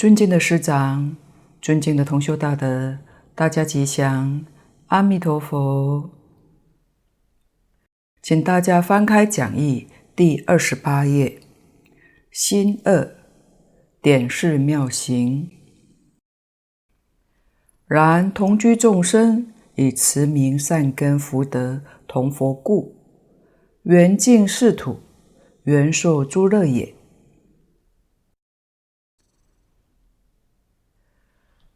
尊敬的师长、尊敬的同修大德，大家吉祥，阿弥陀佛。请大家翻开讲义第二十八页，心二，点示妙行。然同居众生以慈名善根福德同佛故，缘尽是土，缘受诸乐也。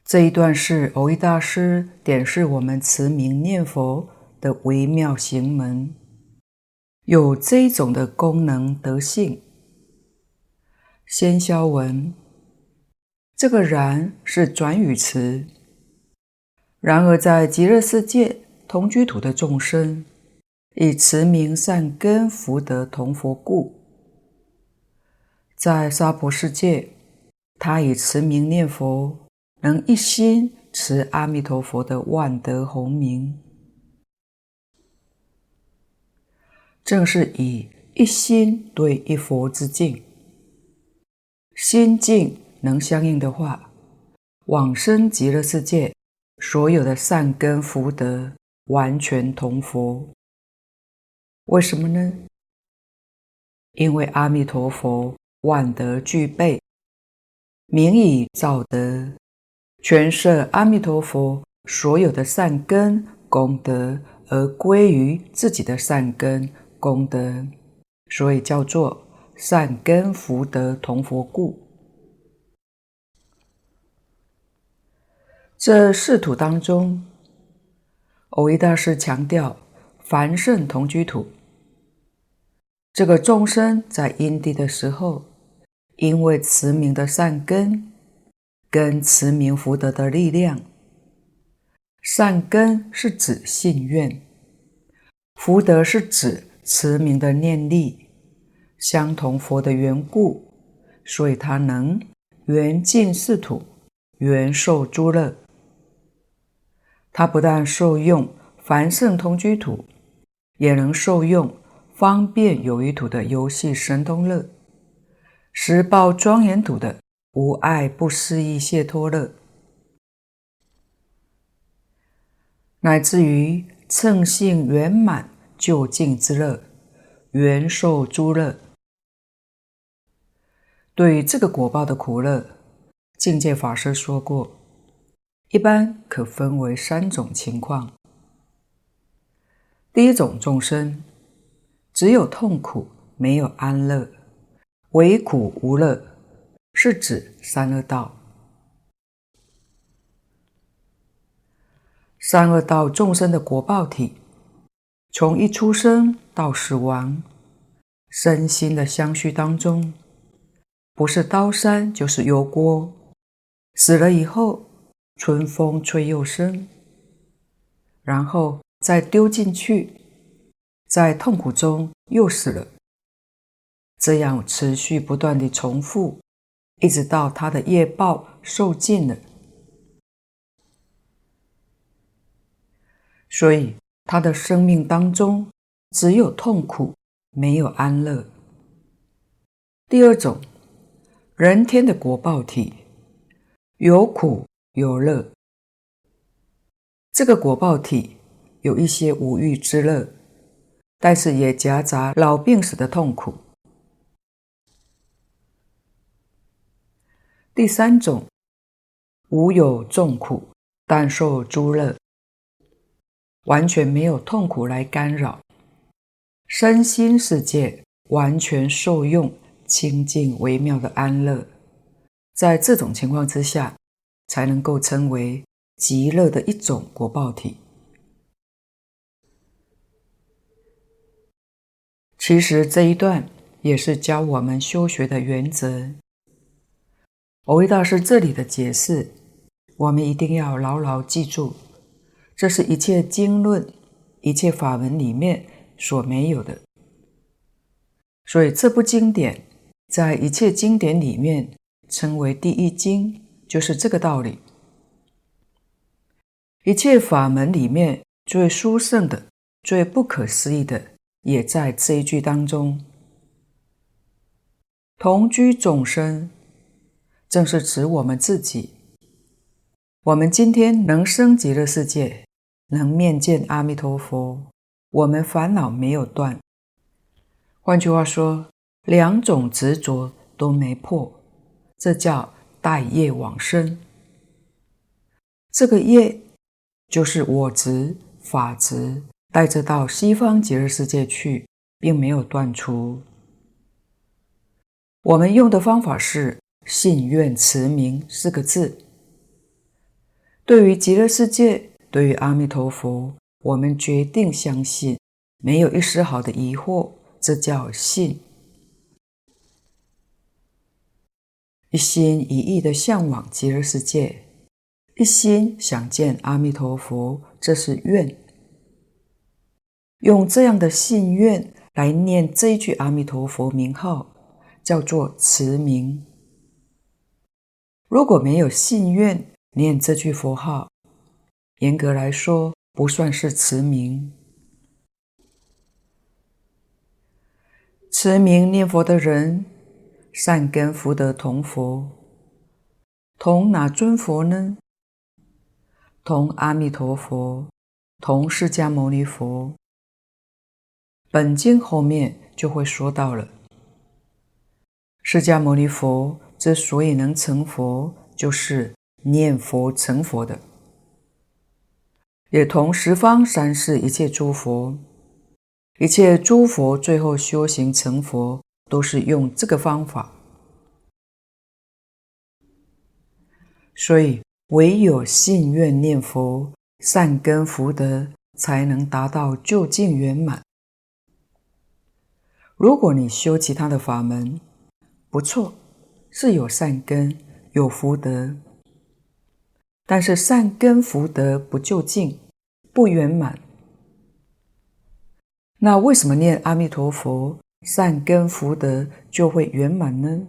这一段是蕅益大师点示我们持名念佛的微妙行门，有这种的功能德性。先消文，这个然是转语词。然而在极乐世界同居土的众生，以持名善根福德同佛故，在娑婆世界，他以持名念佛。能一心持阿弥陀佛的万德洪名，正是以一心对一佛之境，心境能相应的话，往生极乐世界，所有的善根福德完全同佛。为什么呢？因为阿弥陀佛万德具备，名以造德。全摄阿弥陀佛所有的善根功德，而归于自己的善根功德，所以叫做善根福德同佛故。这四土当中，蕅益大师强调凡圣同居土。这个众生在因地的时候，因为慈名的善根。跟慈名福德的力量，善根是指信愿，福德是指慈名的念力，相同佛的缘故，所以他能缘尽四土，缘受诸乐。他不但受用凡圣同居土，也能受用方便有余土的游戏神通乐，十报庄严土的。无爱不思议解脱乐，乃至于乘性圆满究竟之乐，缘受诸乐。对这个果报的苦乐，境界法师说过，一般可分为三种情况。第一种众生，只有痛苦，没有安乐，唯苦无乐。是指三恶道。三恶道众生的果报体，从一出生到死亡，身心的相续当中，不是刀山就是油锅。死了以后，春风吹又生，然后再丢进去，在痛苦中又死了，这样持续不断地重复。一直到他的业报受尽了，所以他的生命当中只有痛苦，没有安乐。第二种，人天的果报体，有苦有乐。这个果报体有一些五欲之乐，但是也夹杂老病死的痛苦。第三种，无有众苦，但受诸乐，完全没有痛苦来干扰，身心世界完全受用清净微妙的安乐，在这种情况之下，才能够称为极乐的一种果报体。其实这一段也是教我们修学的原则。蕅益大师这里的解释，我们一定要牢牢记住，这是一切经论、一切法门里面所没有的。所以这部经典在一切经典里面称为第一经，就是这个道理。一切法门里面最殊胜的、最不可思议的，也在这一句当中。同居众生。正是指我们自己。我们今天能升极乐世界，能面见阿弥陀佛，我们烦恼没有断。换句话说，两种执着都没破，这叫带业往生。这个业就是我执、法执，带着到西方极乐世界去，并没有断除。我们用的方法是信愿持名四个字。对于极乐世界，对于阿弥陀佛，我们决定相信，没有一丝毫的疑惑。这叫信，一心一意的向往极乐世界，一心想见阿弥陀佛，这是愿。用这样的信愿来念这句阿弥陀佛名号，叫做持名。如果没有信愿念这句佛号，严格来说不算是持名。持名念佛的人，善根福德同佛，同哪尊佛呢？同阿弥陀佛，同释迦牟尼佛。本经后面就会说到了，释迦牟尼佛之所以能成佛，就是念佛成佛的，也同十方三世一切诸佛。一切诸佛最后修行成佛，都是用这个方法。所以，唯有信愿念佛，善根福德才能达到究竟圆满。如果你修其他的法门，不错，是有善根、有福德，但是善根福德不究竟、不圆满。那为什么念阿弥陀佛，善根福德就会圆满呢？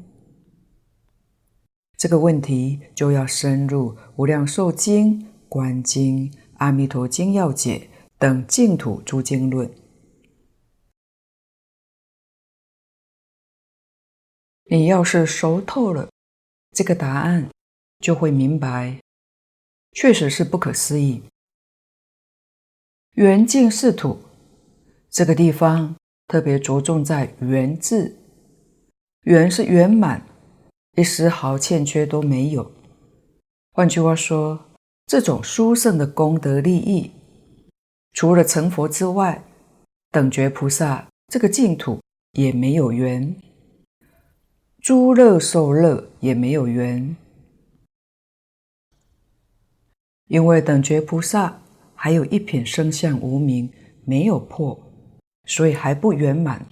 这个问题就要深入《无量寿经》《观经》《阿弥陀经要解》等净土诸经论。你要是熟透了这个答案，就会明白，确实是不可思议。圆净是土。这个地方特别着重在“圆”字，“圆”是圆满，一丝毫欠缺都没有。换句话说，这种殊胜的功德利益，除了成佛之外，等觉菩萨这个净土也没有缘，诸乐受乐也没有缘，因为等觉菩萨还有一品生相无明没有破。所以还不圆满。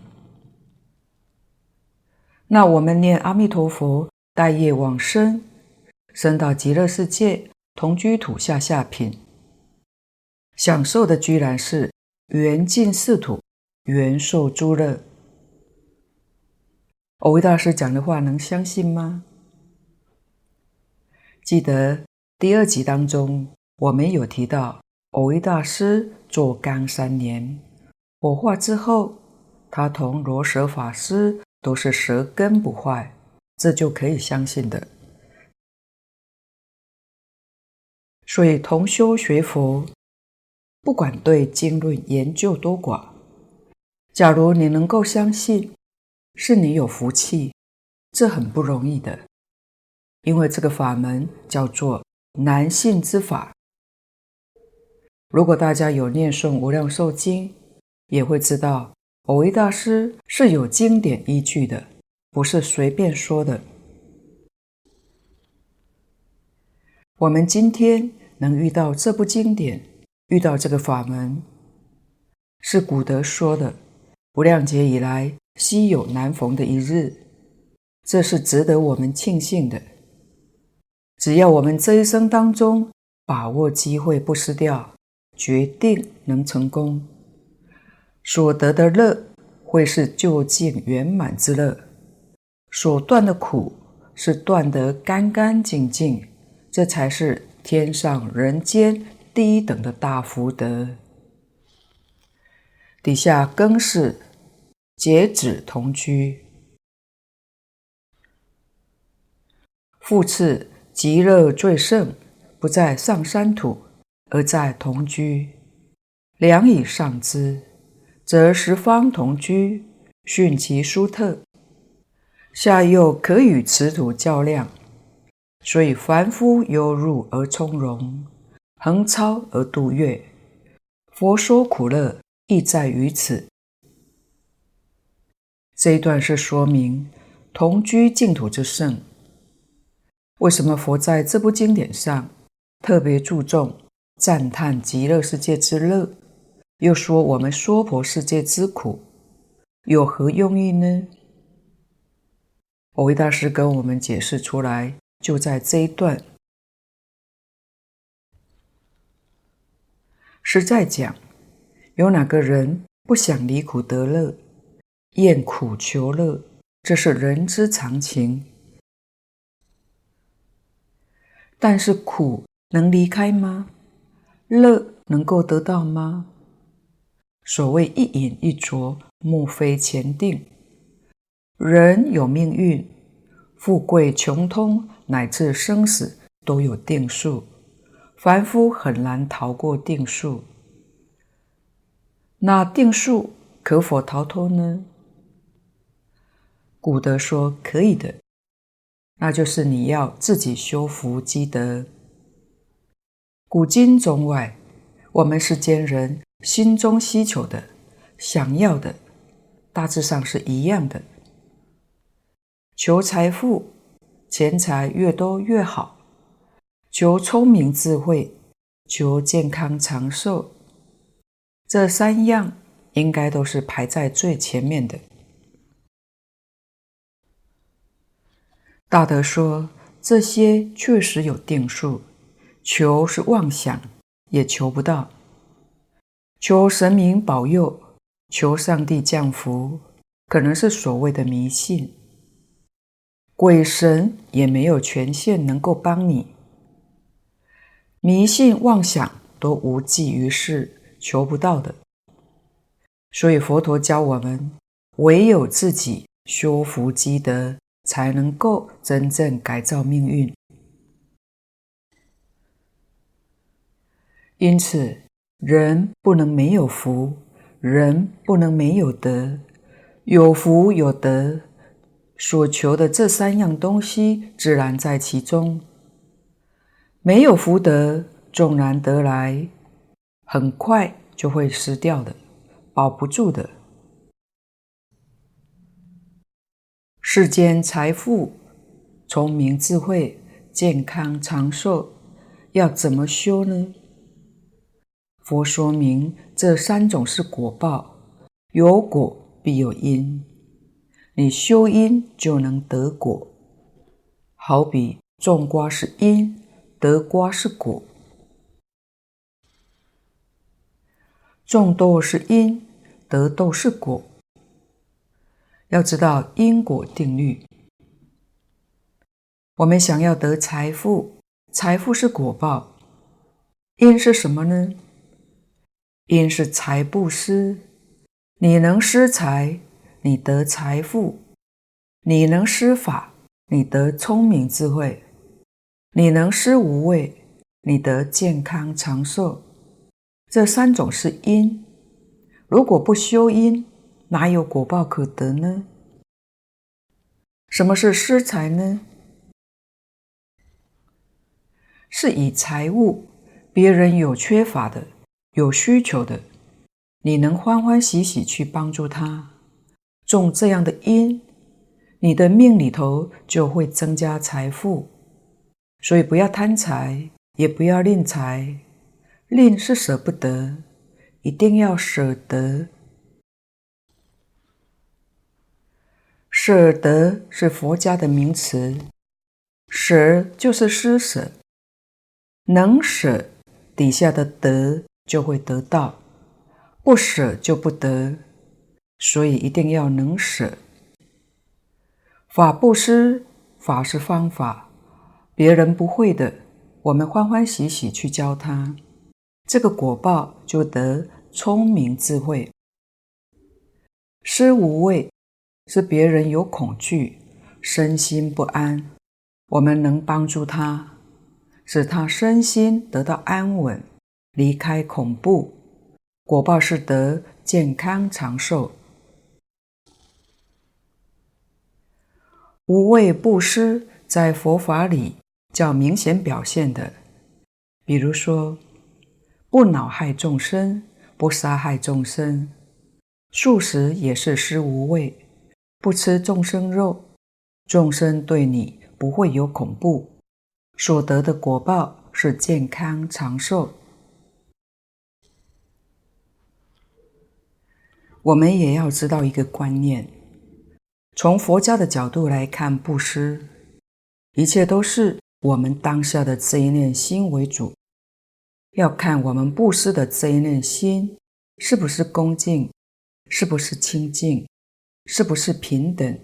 那我们念阿弥陀佛，带业往生，生到极乐世界同居土下下品，享受的居然是圆净净土，圆受诸乐。蕅益大师讲的话能相信吗？记得第二集当中，我们有提到蕅益大师坐冈三年。火化之后，他同罗舍法师都是舌根不坏，这就可以相信的。所以同修学佛，不管对经论研究多寡，假如你能够相信，是你有福气，这很不容易的，因为这个法门叫做难信之法。如果大家有念诵《无量寿经》，也会知道，蕅益大师是有经典依据的，不是随便说的。我们今天能遇到这部经典，遇到这个法门，是古德说的“无量劫以来稀有难逢的一日”，这是值得我们庆幸的。只要我们这一生当中把握机会不失掉，决定能成功。所得的乐会是究竟圆满之乐，所断的苦是断得干干净净，这才是天上人间第一等的大福德。底下更是截止同居，复次，极乐最胜，不在上山土，而在同居。良以上之，则十方同居，逊其殊特。下又可与此土较量，所以凡夫由入而从容，横超而度越。佛说苦乐，亦在于此。这一段是说明同居净土之圣。为什么佛在这部经典上特别注重赞叹极乐世界之乐，又说我们娑婆世界之苦，有何用意呢？蕅益大师跟我们解释出来，就在这一段。实在讲，有哪个人不想离苦得乐，厌苦求乐？这是人之常情。但是苦能离开吗？乐能够得到吗？所谓一饮一啄，莫非前定。人有命运，富贵穷通，乃至生死都有定数，凡夫很难逃过定数。那定数可否逃脱呢？古德说可以的，那就是你要自己修福积德。古今中外，我们世间人心中希求的、想要的，大致上是一样的。求财富，钱财越多越好；求聪明智慧，求健康长寿，这三样应该都是排在最前面的。大德说，这些确实有定数，求是妄想，也求不到；求神明保佑，求上帝降福，可能是所谓的迷信。鬼神也没有权限能够帮你，迷信妄想都无济于事，求不到的。所以佛陀教我们，唯有自己修福积德，才能够真正改造命运。因此，人不能没有福，人不能没有德，有福有德。所求的这三样东西，自然在其中。没有福德，纵然得来，很快就会失掉的，保不住的。世间财富、聪明智慧、健康长寿，要怎么修呢？佛说明这三种是果报，有果必有因。你修因就能得果，好比种瓜是因，得瓜是果；种豆是因，得豆是果。要知道因果定律。我们想要得财富，财富是果报，因是什么呢？因是财布施，你能施财。你得财富，你能施法，你得聪明智慧；你能施无畏，你得健康长寿。这三种是因，如果不修因，哪有果报可得呢？什么是施财呢？是以财物，别人有缺乏的，有需求的，你能欢欢喜喜去帮助他。种这样的因，你的命里头就会增加财富。所以不要贪财，也不要吝财。吝是舍不得，一定要舍得。舍得是佛家的名词，舍就是施舍，能舍底下的得就会得到，不舍就不得。所以一定要能舍。法布施，法是方法，别人不会的，我们欢欢喜喜去教他，这个果报就得聪明智慧。施无畏，是别人有恐惧，身心不安，我们能帮助他，使他身心得到安稳，离开恐怖，果报是得健康长寿。无畏布施在佛法里较明显表现的，比如说，不恼害众生，不杀害众生，素食也是施无畏，不吃众生肉，众生对你不会有恐怖，所得的果报是健康长寿。我们也要知道一个观念，从佛教的角度来看布施，一切都是我们当下的这一念心为主。要看我们布施的这一念心是不是恭敬，是不是清净，是不是平等。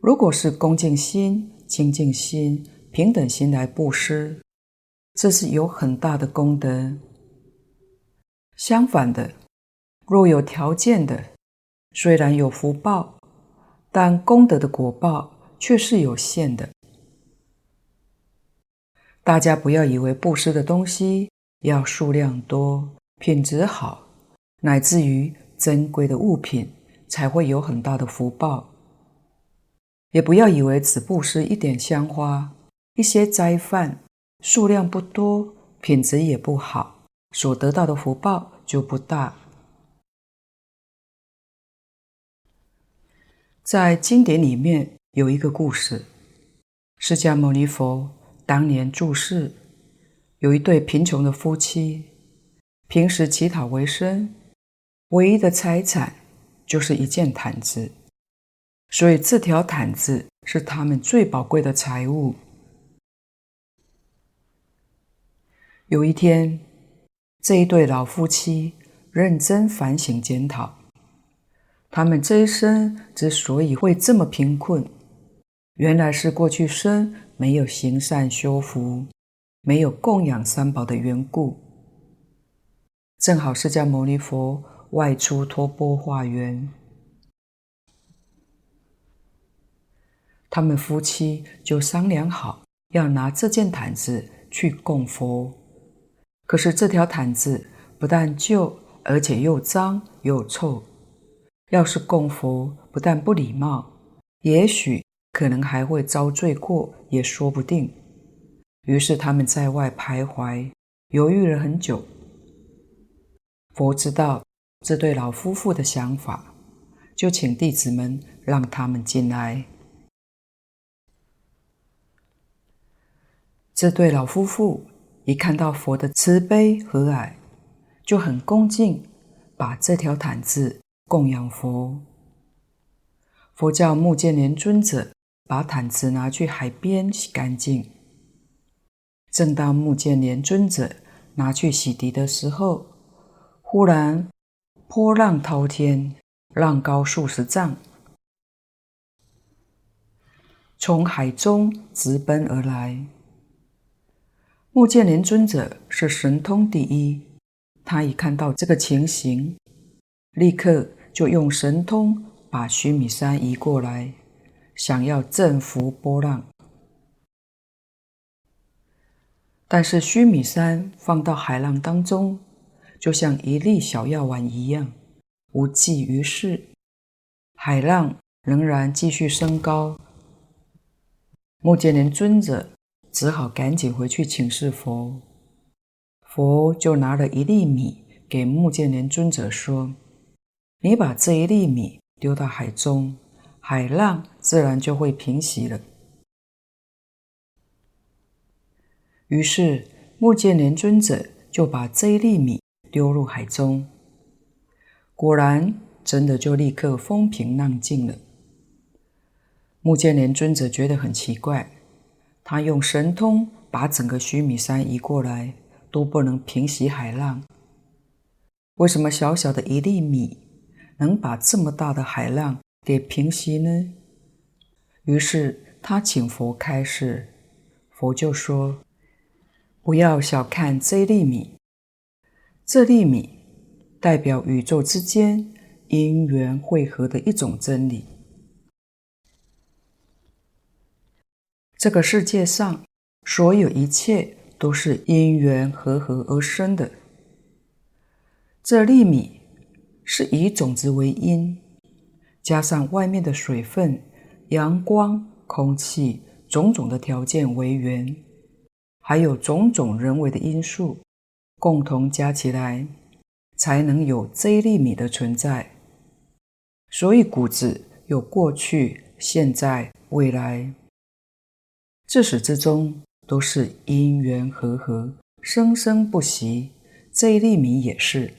如果是恭敬心、清净心、平等心来布施，这是有很大的功德。相反的，若有条件的，虽然有福报，但功德的果报却是有限的。大家不要以为布施的东西要数量多、品质好，乃至于珍贵的物品才会有很大的福报。也不要以为只布施一点香花、一些斋饭，数量不多、品质也不好，所得到的福报就不大。在经典里面有一个故事，释迦牟尼佛。当年住世，有一对贫穷的夫妻，平时乞讨为生，唯一的财产就是一件毯子，所以这条毯子是他们最宝贵的财物。有一天，这一对老夫妻认真反省检讨，他们这一生之所以会这么贫困，原来是过去生。没有行善修福，没有供养三宝的缘故。正好释迦牟尼佛外出托钵化缘，他们夫妻就商量好要拿这件毯子去供佛。可是这条毯子不但旧，而且又脏又臭。要是供佛，不但不礼貌，也许。可能还会遭罪过，也说不定。于是他们在外徘徊，犹豫了很久。佛知道这对老夫妇的想法，就请弟子们让他们进来。这对老夫妇一看到佛的慈悲和蔼，就很恭敬，把这条毯子供养佛。佛叫目犍连尊者。把毯子拿去海边洗干净。正当目犍连尊者拿去洗涤的时候，忽然波浪滔天，浪高数十丈，从海中直奔而来。目犍连尊者是神通第一，他一看到这个情形，立刻就用神通把须弥山移过来。想要镇伏波浪，但是须弥山放到海浪当中，就像一粒小药丸一样，无济于事。海浪仍然继续升高，目犍连尊者只好赶紧回去请示佛。佛就拿了一粒米给目犍连尊者说：“你把这一粒米丢到海中。”海浪自然就会平息了。于是目犍连尊者就把这一粒米丢入海中，果然真的就立刻风平浪静了。目犍连尊者觉得很奇怪，他用神通把整个须弥山移过来，都不能平息海浪，为什么小小的一粒米能把这么大的海浪给平息呢？于是他请佛开示，佛就说：“不要小看这粒米，这粒米代表宇宙之间因缘会合的一种真理。这个世界上所有一切都是因缘和合而生的。这粒米是以种子为因，加上外面的水分、阳光、空气种种的条件为缘，还有种种人为的因素，共同加起来，才能有这一粒米的存在。所以谷子有过去、现在、未来，自始至终都是因缘和合，生生不息。这一粒米也是。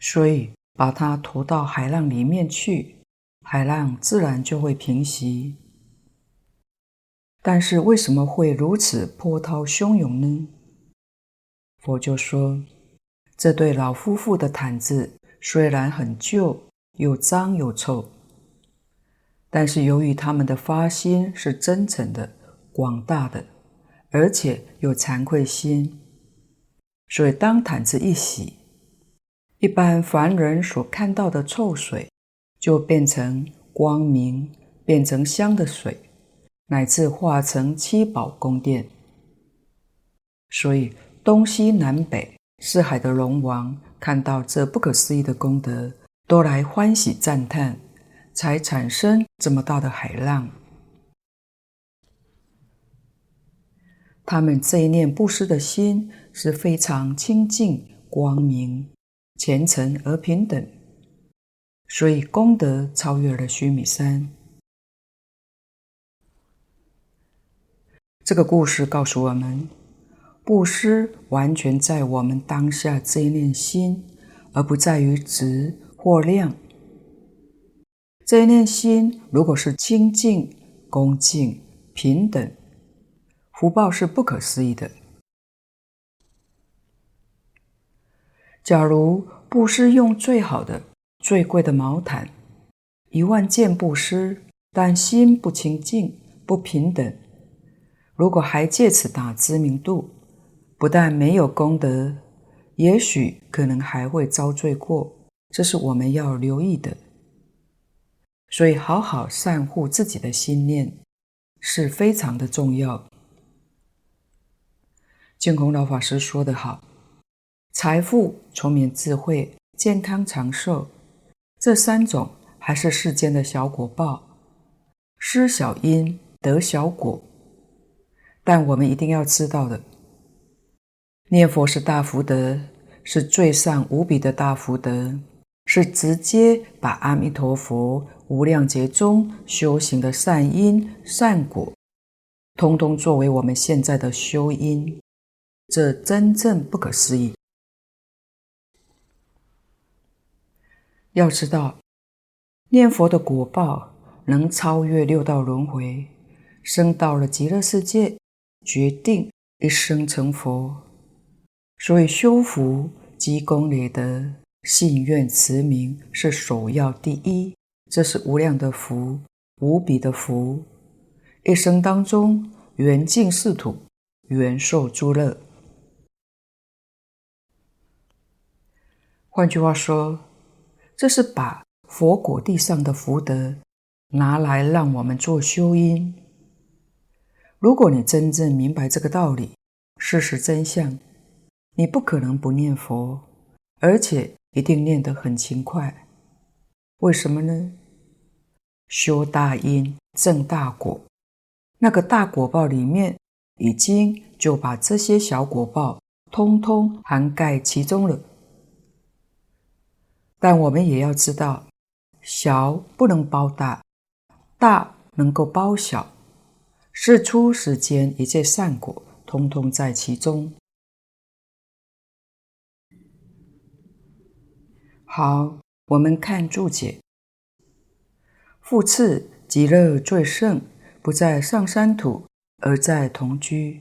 所以，把它投到海浪里面去，海浪自然就会平息。但是，为什么会如此波涛汹涌呢？佛就说，这对老夫妇的毯子虽然很旧，又脏又臭，但是由于他们的发心是真诚的、广大的，而且有惭愧心，所以当毯子一洗，一般凡人所看到的臭水，就变成光明，变成香的水，乃至化成七宝宫殿。所以东西南北四海的龙王看到这不可思议的功德，都来欢喜赞叹，才产生这么大的海浪。他们这一念布施的心是非常清净光明。虔诚而平等，所以功德超越了须弥山。这个故事告诉我们，布施完全在我们当下这一念心，而不在于值或量。这一念心如果是清净、恭敬、平等，福报是不可思议的。假如布施用最好的、最贵的毛毯，一万件布施，但心不清净、不平等，如果还借此打知名度，不但没有功德，也许可能还会遭罪过。这是我们要留意的。所以，好好善护自己的心念是非常的重要。净空老法师说得好。财富、聪明、智慧、健康、长寿，这三种还是世间的小果报，施小因得小果。但我们一定要知道的，念佛是大福德，是最上无比的大福德，是直接把阿弥陀佛无量劫中修行的善因善果，通通作为我们现在的修因，这真正不可思议。要知道，念佛的果报能超越六道轮回，升到了极乐世界，决定一生成佛。所以修福、积功累德、信愿持名是首要第一，这是无量的福，无比的福。一生当中，缘尽净土，缘受诸乐。换句话说，这是把佛果地上的福德拿来让我们做修因。如果你真正明白这个道理，事实真相，你不可能不念佛，而且一定念得很勤快。为什么呢？修大因，证大果，那个大果报里面已经就把这些小果报通通涵盖其中了。但我们也要知道，小不能包大，大能够包小。是出世间一切善果，通通在其中。好，我们看注解。复次，极乐最胜，不在上山土，而在同居。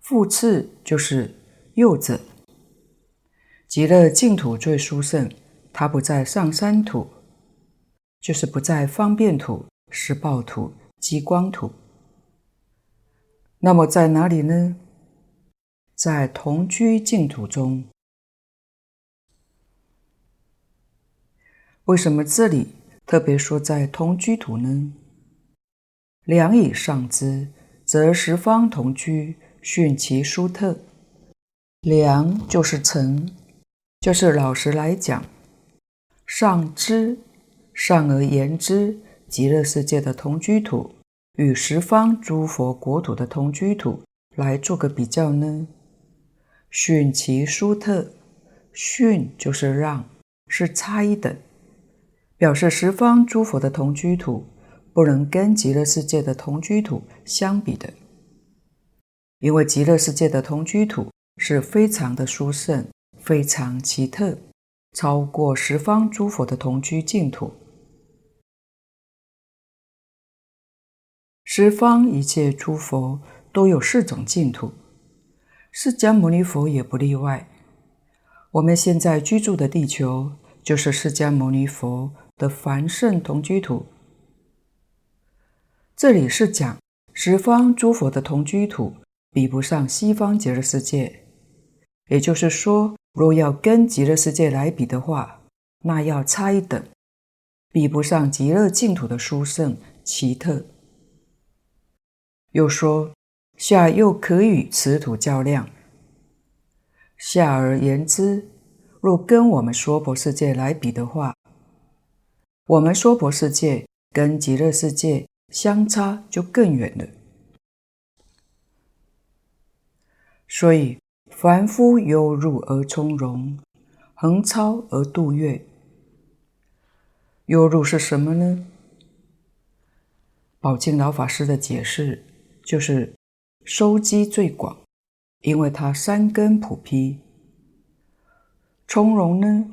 复次就是又者。极乐净土最殊胜，它不在上山土，就是不在方便土、是报土、极光土。那么在哪里呢？在同居净土中。为什么这里特别说在同居土呢，良以上之，则十方同居，训其殊特。良就是诚，就是老实来讲，上之，上而言之，极乐世界的同居土与十方诸佛国土的同居土来做个比较呢，训其殊特，逊就是让，是差一等。表示十方诸佛的同居土不能跟极乐世界的同居土相比的，因为极乐世界的同居土是非常的殊胜，非常奇特，超过十方诸佛的同居净土。十方一切诸佛都有四种净土，释迦牟尼佛也不例外。我们现在居住的地球就是释迦牟尼佛的凡圣同居土，这里是讲十方诸佛的同居土比不上西方极乐世界，也就是说，若要跟极乐世界来比的话，那要差一等，比不上极乐净土的殊胜奇特。又说下又可与此土较量，下而言之，若跟我们娑婆世界来比的话。我们娑婆世界跟极乐世界相差就更远了，所以凡夫忧入而从容，横超而度越。忧入是什么呢？宝静老法师的解释就是收集最广，因为它三根普披。从容呢，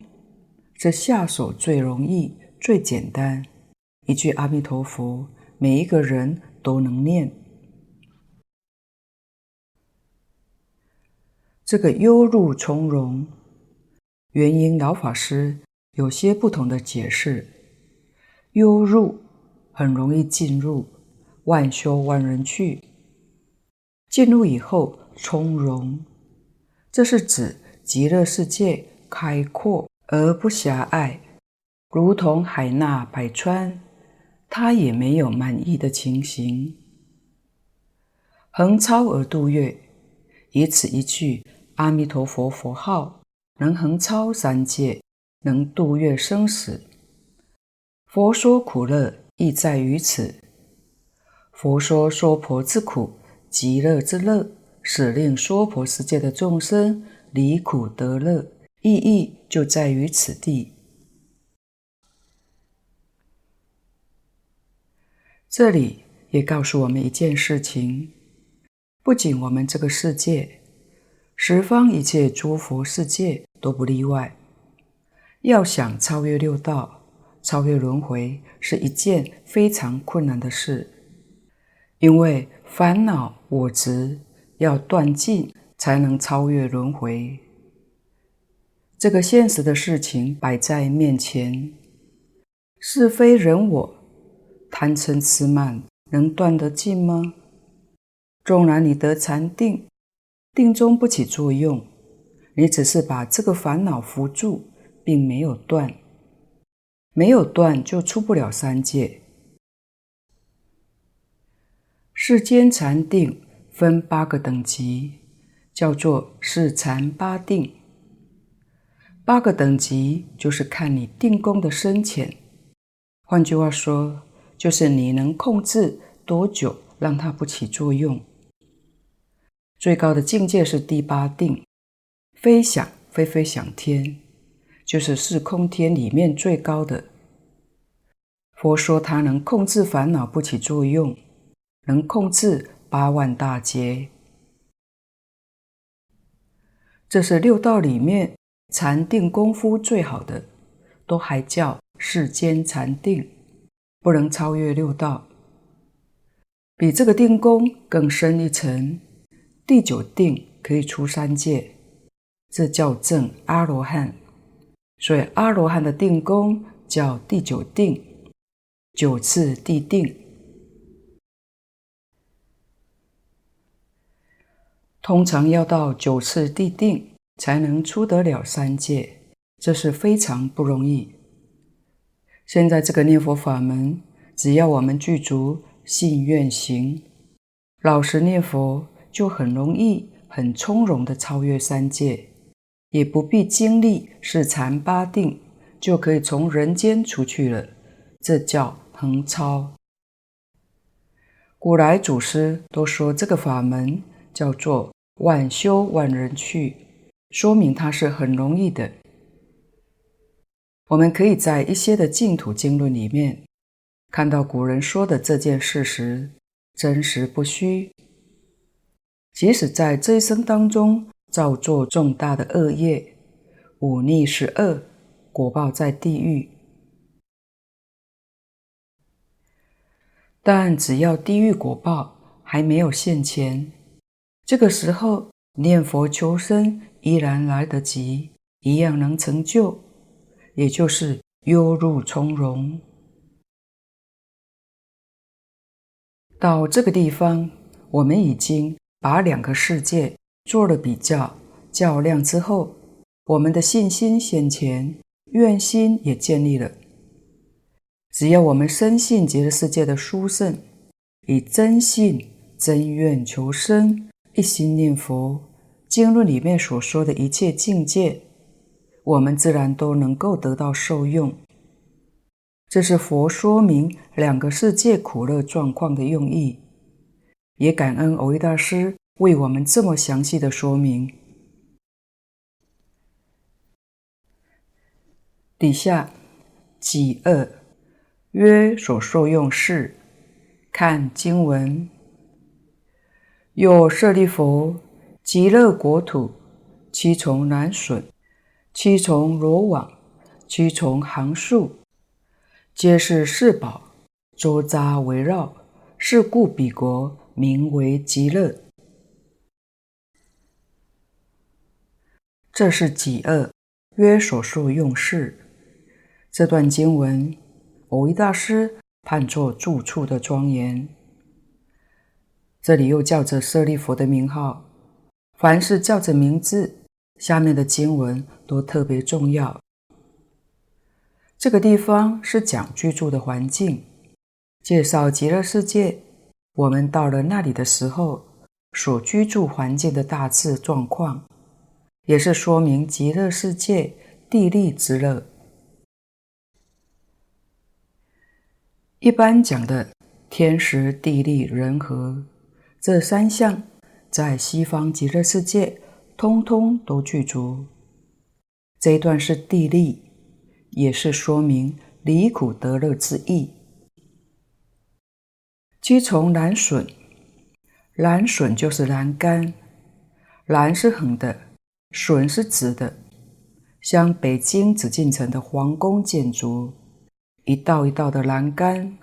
这下手最容易。最简单，一句阿弥陀佛，每一个人都能念。这个忧入从容，原因老法师有些不同的解释。忧入很容易进入，万修万人去。进入以后从容，这是指极乐世界开阔而不狭隘。如同海纳百川，它也没有满意的情形。横超而度越，以此一句阿弥陀佛佛号，能横超三界，能度越生死。佛说苦乐亦在于此。佛说娑婆之苦，极乐之乐，使令娑婆世界的众生离苦得乐，意义就在于此地。这里也告诉我们一件事情：不仅我们这个世界，十方一切诸佛世界都不例外。要想超越六道、超越轮回，是一件非常困难的事，因为烦恼我执要断尽，才能超越轮回。这个现实的事情摆在面前，是非人我。贪嗔痴慢能断得尽吗？纵然你得禅定，定中不起作用，你只是把这个烦恼扶住，并没有断。没有断就出不了三界。世间禅定分八个等级，叫做四禅八定。八个等级就是看你定功的深浅。换句话说，就是你能控制多久，让它不起作用。最高的境界是第八定，非想非非想天，就是四空天里面最高的。佛说他能控制烦恼不起作用，能控制八万大劫。这是六道里面禅定功夫最好的，都还叫世间禅定。不能超越六道，比这个定功更深一层。第九定可以出三界，这叫证阿罗汉。所以阿罗汉的定功叫第九定，九次地定。通常要到九次地定才能出得了三界，这是非常不容易。现在这个念佛法门，只要我们具足信愿行，老实念佛，就很容易、很从容地超越三界，也不必经历四禅八定，就可以从人间出去了。这叫横超。古来祖师都说这个法门叫做晚修晚人去，说明它是很容易的。我们可以在一些的净土经论里面看到古人说的这件事实，真实不虚。即使在这一生当中造作重大的恶业，忤逆十恶，果报在地狱。但只要地狱果报还没有现前，这个时候念佛求生依然来得及，一样能成就。也就是悠入从容。到这个地方，我们已经把两个世界做了比较较量之后，我们的信心显前，愿心也建立了。只要我们深信极乐世界的殊胜，以真信真愿求生，一心念佛，经论里面所说的一切境界。我们自然都能够得到受用。这是佛说明两个世界苦乐状况的用意，也感恩蕅益大师为我们这么详细的说明。底下己二曰所受用事，看经文。又舍利弗，极乐国土七重栏楯。七重罗网，七重行树，皆是四宝，周匝围绕。是故彼国名为极乐。这是己二，曰所述用事。这段经文，蕅益大师判作住处的庄严。这里又叫着舍利弗的名号，凡是叫着名字。下面的经文都特别重要。这个地方是讲居住的环境，介绍极乐世界。我们到了那里的时候，所居住环境的大致状况，也是说明极乐世界地利之乐。一般讲的天时地利人和这三项，在西方极乐世界。通通都具足。这一段是地利，也是说明离苦得乐之意。七重栏楯，栏楯就是栏杆，栏是横的，笋是直的，像北京紫禁城的皇宫建筑，一道一道的栏杆，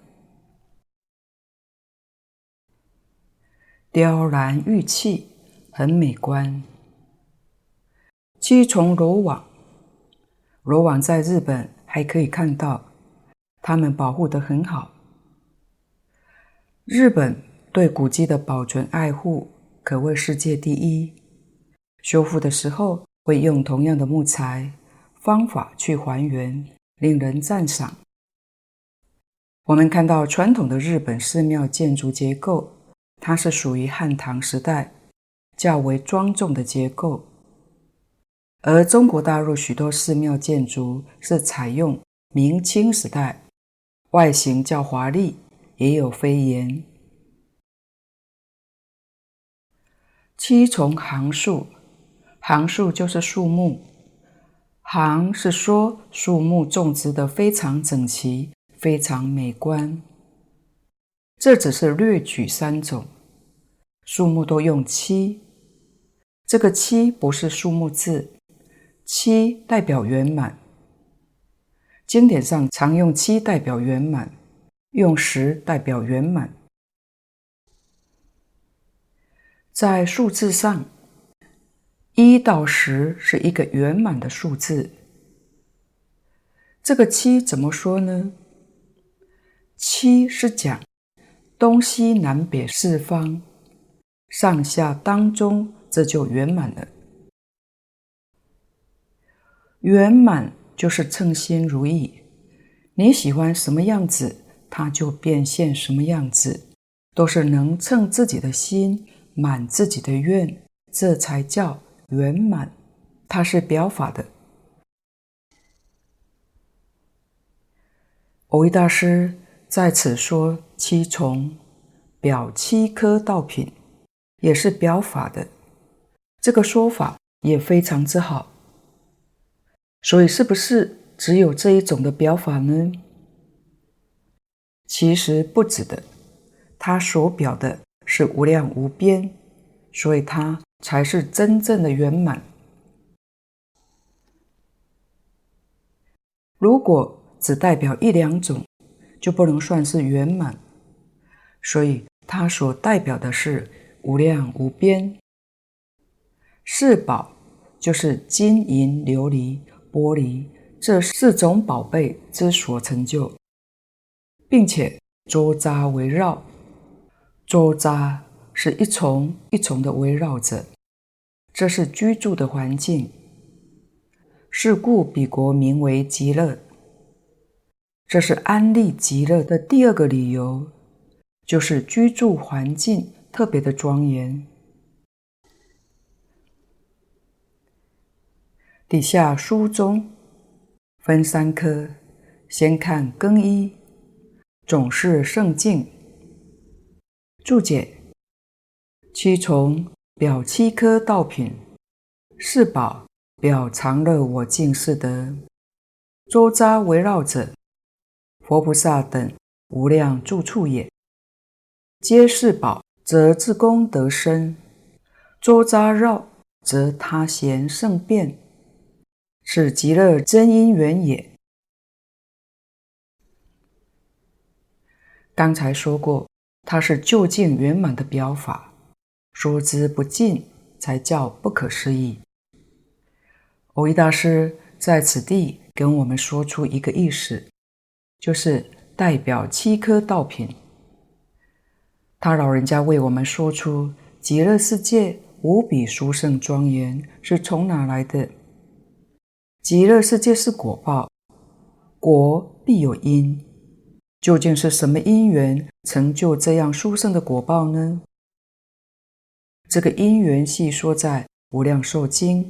雕栏玉砌，很美观。七重罗网，罗网在日本还可以看到，他们保护得很好。日本对古迹的保存爱护可谓世界第一，修复的时候会用同样的木材方法去还原，令人赞赏。我们看到传统的日本寺庙建筑结构，它是属于汉唐时代较为庄重的结构。而中国大陆许多寺庙建筑是采用明清时代，外形较华丽，也有飞檐。七重行树，行树就是树木，行是说树木种植得非常整齐，非常美观。这只是略举三种，树木都用七，这个七不是数目字。七代表圆满，经典上常用七代表圆满，用十代表圆满。在数字上，一到十是一个圆满的数字。这个七怎么说呢？七是讲东西南北四方，上下当中，这就圆满了。圆满就是称心如意，你喜欢什么样子，它就变现什么样子，都是能称自己的心，满自己的愿，这才叫圆满。它是表法的。蕅益大师在此说七重，表七颗道品，也是表法的。这个说法也非常之好。所以，是不是只有这一种的表法呢？其实不止的，它所表的是无量无边，所以它才是真正的圆满。如果只代表一两种，就不能算是圆满。所以，它所代表的是无量无边。四宝就是金银琉璃。玻璃这四种宝贝之所成就，并且周匝围绕，周匝是一重一重的围绕着，这是居住的环境。是故彼国名为极乐。这是安立极乐的第二个理由，就是居住环境特别的庄严。底下书中分三科，先看更衣，总是圣境。注解：七重表七颗道品，四宝表常乐我净四德，周匝围绕着佛菩萨等无量住处也。皆四宝则自功德深，周扎绕则他贤圣变。是极乐真因缘也。刚才说过，它是究竟圆满的表法，说之不尽，才叫不可思议。蕅益大师在此地跟我们说出一个意思，就是代表七颗道品。他老人家为我们说出极乐世界无比殊胜庄严是从哪来的？极乐世界是果报，果必有因，究竟是什么因缘成就这样殊胜的果报呢？这个因缘细说在《无量寿经》，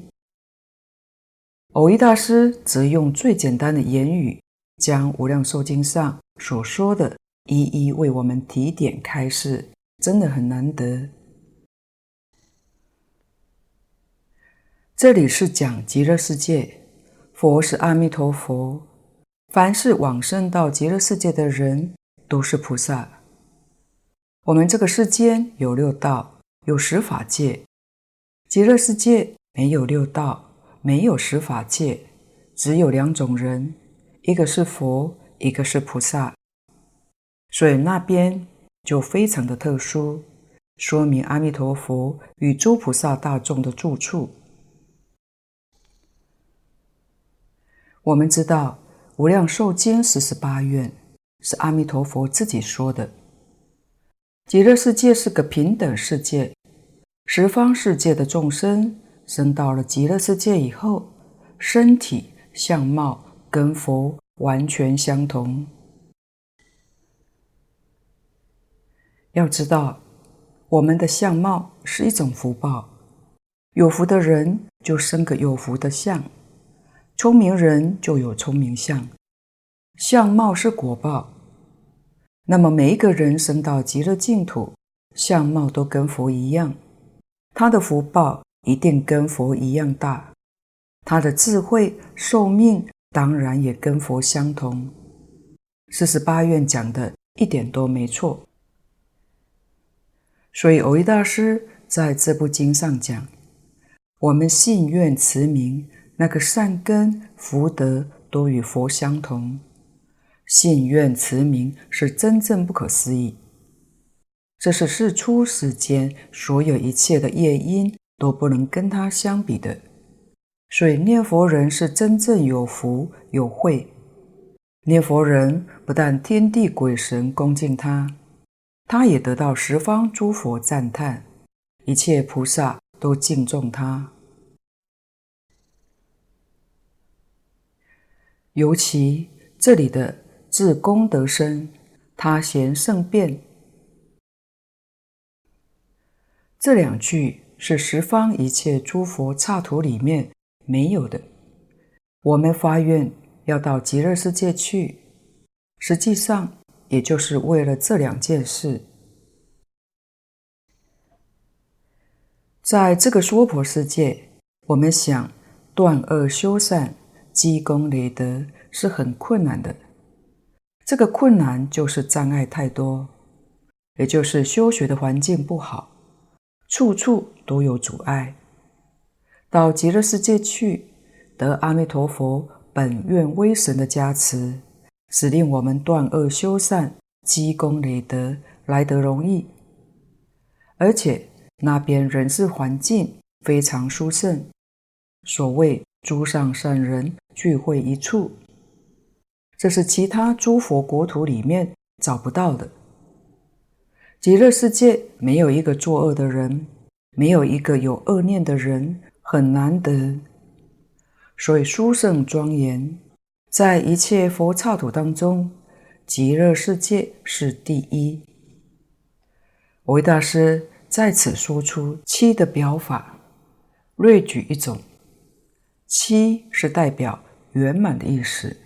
蕅益大师则用最简单的言语，将《无量寿经》上所说的一一为我们提点开示，真的很难得。这里是讲极乐世界。佛是阿弥陀佛，凡是往生到极乐世界的人都是菩萨。我们这个世间有六道，有十法界；极乐世界没有六道，没有十法界，只有两种人，一个是佛，一个是菩萨。所以那边就非常的特殊，说明阿弥陀佛与诸菩萨大众的住处。我们知道《无量寿经》四十八愿是阿弥陀佛自己说的。极乐世界是个平等世界，十方世界的众生生到了极乐世界以后，身体相貌跟佛完全相同。要知道，我们的相貌是一种福报，有福的人就生个有福的相。聪明人就有聪明相，相貌是果报。那么每一个人生到极乐净土，相貌都跟佛一样，他的福报一定跟佛一样大，他的智慧寿命当然也跟佛相同。四十八愿讲的一点都没错。所以蕅益大师在这部经上讲，我们信愿持名。那个善根福德都与佛相同，信愿持名是真正不可思议。这是世出世间所有一切的业因都不能跟他相比的。所以念佛人是真正有福有慧。念佛人不但天地鬼神恭敬他，他也得到十方诸佛赞叹，一切菩萨都敬重他。尤其这里的自功德生，他贤圣变。这两句是十方一切诸佛刹土里面没有的。我们发愿要到极乐世界去，实际上也就是为了这两件事。在这个娑婆世界，我们想断恶修善、积功累德是很困难的。这个困难就是障碍太多，也就是修学的环境不好，处处都有阻碍。到极乐世界去，得阿弥陀佛本愿威神的加持，使令我们断恶修善、积功累德来得容易，而且。那边人事环境非常殊胜，所谓诸上善人聚会一处，这是其他诸佛国土里面找不到的。极乐世界没有一个作恶的人，没有一个有恶念的人，很难得。所以殊胜庄严，在一切佛刹土当中，极乐世界是第一。维大师。在此说出七的表法，略举一种。七是代表圆满的意思。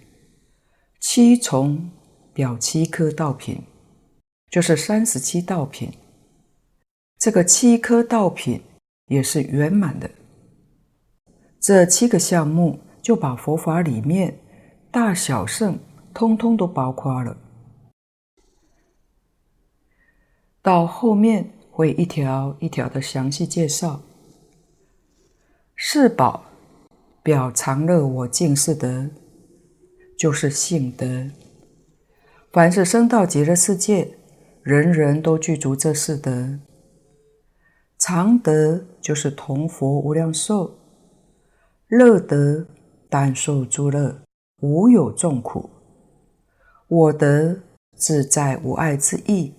七重表七颗道品，就是三十七道品。这个七颗道品也是圆满的。这七个项目就把佛法里面大小圣通通都包括了。到后面。会一条一条的详细介绍。四宝表常乐我净四德，就是性德。凡是生到极乐世界，人人都具足这四德。常德就是同佛无量寿，乐德但受诸乐，无有众苦。我德自在无碍之意，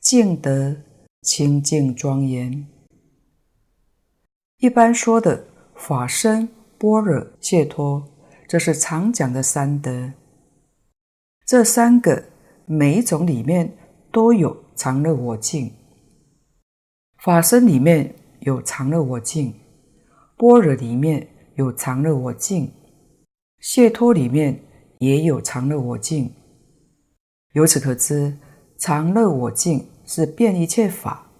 净德。清净庄严，一般说的法身、般若、解脱，这是常讲的三德。这三个每一种里面都有常乐我净。法身里面有常乐我净，般若里面有常乐我净，解脱里面也有常乐我净。由此可知，常乐我净。是遍一切法，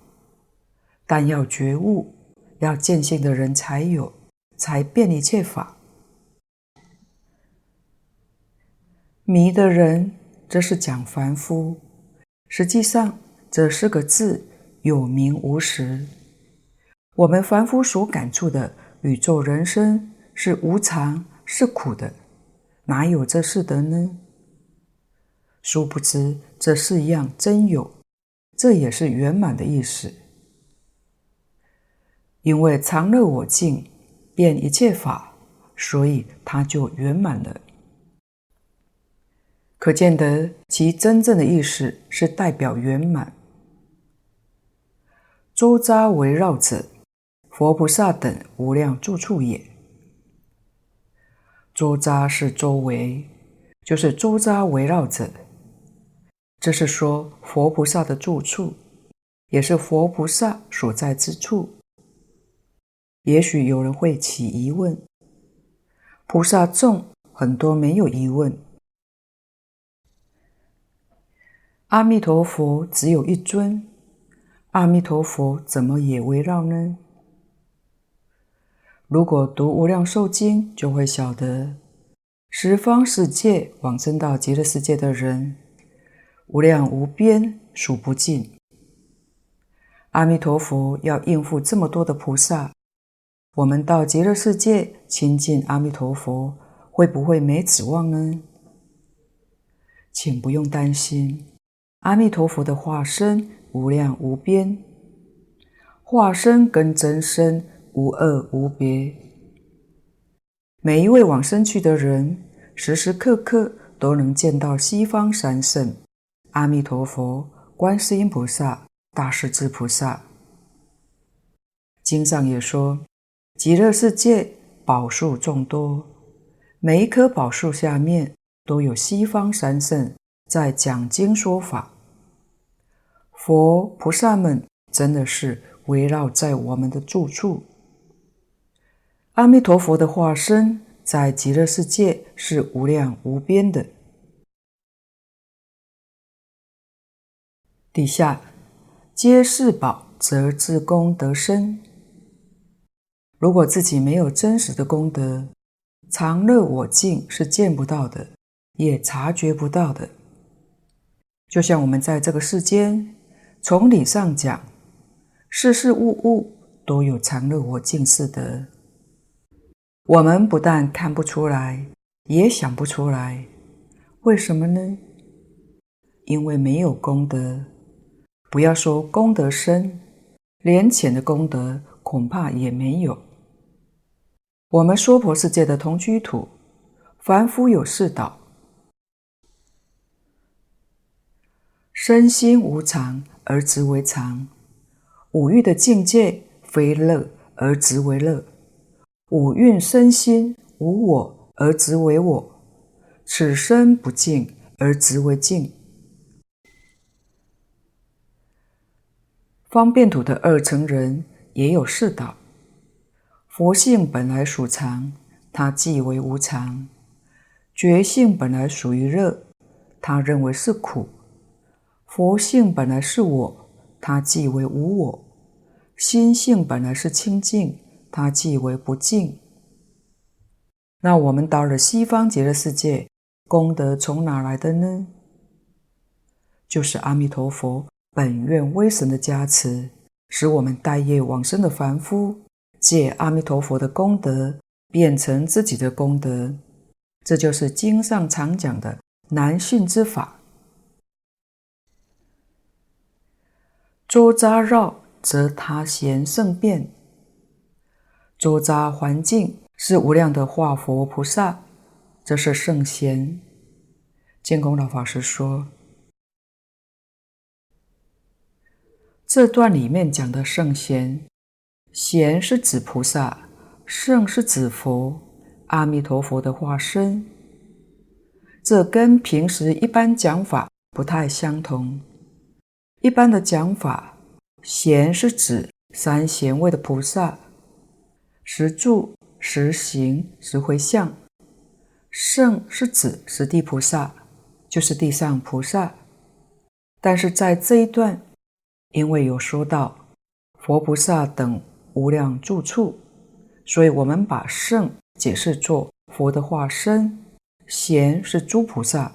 但要觉悟、要见性的人才有，才遍一切法。迷的人，这是讲凡夫。实际上，这四个字有名无实。我们凡夫所感触的宇宙人生是无常、是苦的，哪有这四德呢？殊不知，这四样真有。这也是圆满的意思，因为常乐我净，遍一切法，所以它就圆满了。可见得其真正的意思是代表圆满。周匝围绕者，佛菩萨等无量住处也。周匝是周围，就是周匝围绕着。这是说佛菩萨的住处，也是佛菩萨所在之处。也许有人会起疑问：菩萨众很多没有疑问，阿弥陀佛只有一尊，阿弥陀佛怎么也围绕呢？如果读《无量寿经》，就会晓得十方世界往生到极乐世界的人。无量无边，数不尽。阿弥陀佛要应付这么多的菩萨，我们到极乐世界亲近阿弥陀佛，会不会没指望呢？请不用担心，阿弥陀佛的化身无量无边，化身跟真身无二无别。每一位往生去的人，时时刻刻都能见到西方三圣。阿弥陀佛、观世音菩萨、大势至菩萨，经上也说，极乐世界宝树众多，每一棵宝树下面都有西方三圣在讲经说法。佛菩萨们真的是围绕在我们的住处。阿弥陀佛的化身在极乐世界是无量无边的。底下皆是宝，则自功德深。如果自己没有真实的功德，常乐我净是见不到的，也察觉不到的。就像我们在这个世间。从理上讲，事事物物都有常乐我净似的。我们不但看不出来，也想不出来，为什么呢？因为没有功德。不要说功德深，连浅的功德恐怕也没有。我们娑婆世界的同居土，凡夫有四岛，身心无常。而执为常，五欲的境界非乐而执为乐，五蕴身心无我而执为我，此身不净而执为净。方便土的二乘人也有四道，佛性本来属常，他即为无常；觉性本来属于乐，他认为是苦。佛性本来是我，他即为无我；心性本来是清净，他即为不净。那我们到了西方极乐世界，功德从哪来的呢？就是阿弥陀佛本愿威神的加持，使我们待业往生的凡夫，借阿弥陀佛的功德变成自己的功德。这就是经上常讲的难信之法。周匝绕，则他贤圣变。周匝环境是无量的化佛菩萨，这是圣贤。建功老法师说，这段里面讲的圣贤，贤是指菩萨，圣是指佛，阿弥陀佛的化身。这跟平时一般讲法不太相同。一般的讲法，贤是指三贤位的菩萨，实住、实行、实回向；圣是指实地菩萨，就是地上菩萨。但是在这一段，因为有说到佛菩萨等无量住处，所以我们把圣解释作佛的化身，贤是诸菩萨。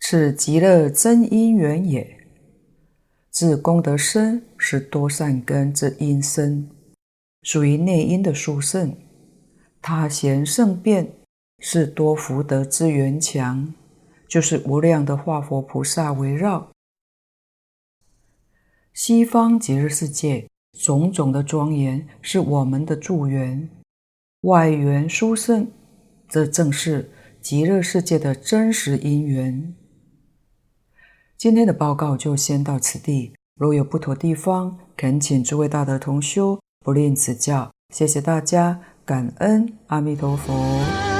此极乐真因缘也。自功德深是多善根之因深，属于内因的殊胜。他贤圣变是多福德之缘强，就是无量的化佛菩萨围绕。西方极乐世界种种的庄严是我们的助缘，外缘殊胜，这正是极乐世界的真实因缘。今天的报告就先到此地，若有不妥地方，恳请诸位大德同修不吝指教。谢谢大家，感恩阿弥陀佛。